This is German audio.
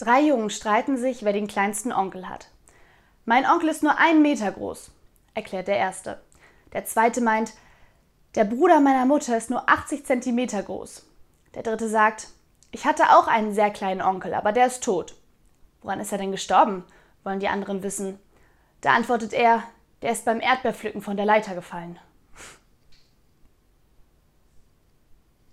Drei Jungen streiten sich, wer den kleinsten Onkel hat. Mein Onkel ist nur einen Meter groß, erklärt der erste. Der zweite meint, der Bruder meiner Mutter ist nur 80 Zentimeter groß. Der dritte sagt, ich hatte auch einen sehr kleinen Onkel, aber der ist tot. Woran ist er denn gestorben? wollen die anderen wissen. Da antwortet er, der ist beim Erdbeerpflücken von der Leiter gefallen.